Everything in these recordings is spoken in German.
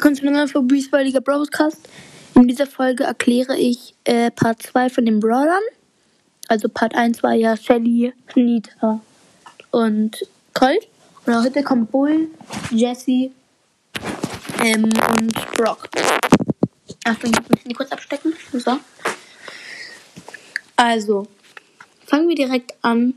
zu einer neuen Folge Broadcast. In dieser Folge erkläre ich äh, Part 2 von den Brawlern. Also Part 1 war ja Shelly, Nita und Colt. Und heute kommt Bull, Jesse ähm, und Brock. Achtung, ich muss mich kurz abstecken. So. Also, fangen wir direkt an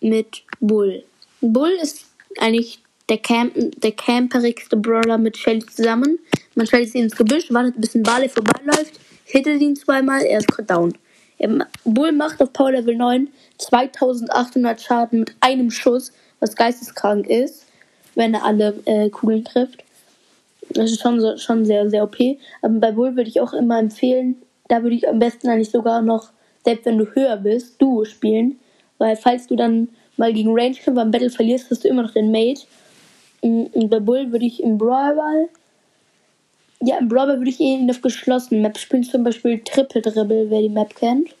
mit Bull. Bull ist eigentlich der, Camp der camperigste Brawler mit Shelly zusammen. Man stellt sie ins Gebüsch, wartet bis ein Barley vorbeiläuft, hittet ihn zweimal, er ist down. Bull macht auf Power Level 9 2800 Schaden mit einem Schuss, was geisteskrank ist, wenn er alle äh, Kugeln trifft. Das ist schon, so, schon sehr, sehr OP. Aber bei Bull würde ich auch immer empfehlen, da würde ich am besten eigentlich sogar noch, selbst wenn du höher bist, Duo spielen. Weil falls du dann mal gegen Range beim Battle verlierst, hast du immer noch den Mate. Und bei Bull würde ich im Brawl ja, im Brawl würde ich ihn auf geschlossenen Maps spielen, zum Beispiel Triple Dribble, wer die Map kennt.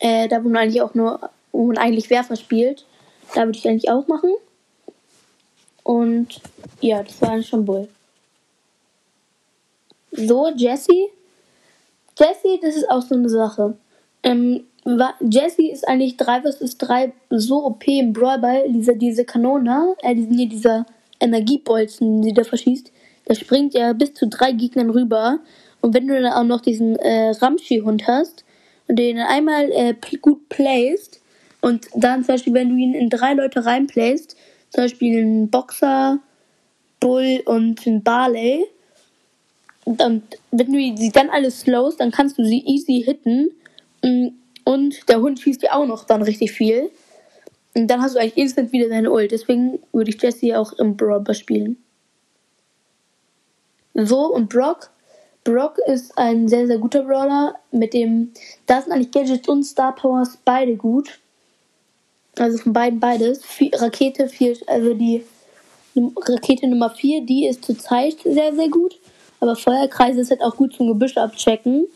Äh, da wo man eigentlich auch nur, wo man eigentlich Werfer spielt. Da würde ich eigentlich auch machen. Und ja, das war eigentlich schon Bull. So, Jesse. Jesse, das ist auch so eine Sache. Ähm, Jesse ist eigentlich 3 vs 3 so OP im Brawlball, diese, diese Kanone, äh, diese, dieser Energiebolzen, die der verschießt, der springt ja bis zu drei Gegnern rüber. Und wenn du dann auch noch diesen äh, Ramschi-Hund hast und den einmal äh, gut playst und dann zum Beispiel, wenn du ihn in drei Leute reinplayst, zum Beispiel einen Boxer, Bull und einen Barley, und wenn du sie dann alles slowst, dann kannst du sie easy hitten. Mm, und der Hund schießt dir auch noch dann richtig viel. Und dann hast du eigentlich instant wieder deine Ult. Deswegen würde ich Jesse auch im Brawl spielen. So, und Brock. Brock ist ein sehr, sehr guter Brawler. Mit dem, da sind eigentlich Gadgets und Star Powers beide gut. Also von beiden beides. Rakete 4, also die Rakete Nummer 4, die ist zurzeit sehr, sehr gut. Aber Feuerkreise ist halt auch gut zum Gebüsch abchecken.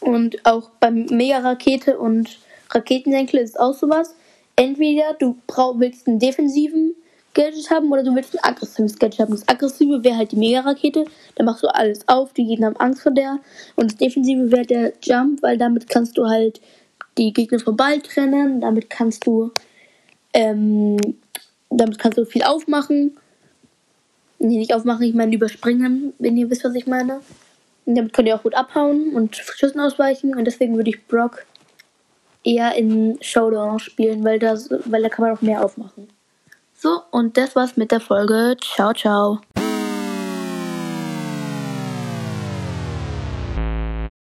Und auch beim Mega-Rakete und Raketensenkel ist auch sowas. Entweder du brauch, willst einen defensiven Gadget haben oder du willst ein aggressives Gadget haben. Das aggressive wäre halt die Mega-Rakete. Da machst du alles auf, die Gegner haben Angst vor der. Und das defensive wäre der Jump, weil damit kannst du halt die Gegner vom Ball trennen. Damit kannst du, ähm, damit kannst du viel aufmachen. Nee, nicht aufmachen, ich meine überspringen, wenn ihr wisst, was ich meine. Damit könnt ihr auch gut abhauen und Schüssen ausweichen. Und deswegen würde ich Brock eher in Showdown spielen, weil, das, weil da kann man auch mehr aufmachen. So, und das war's mit der Folge. Ciao, ciao.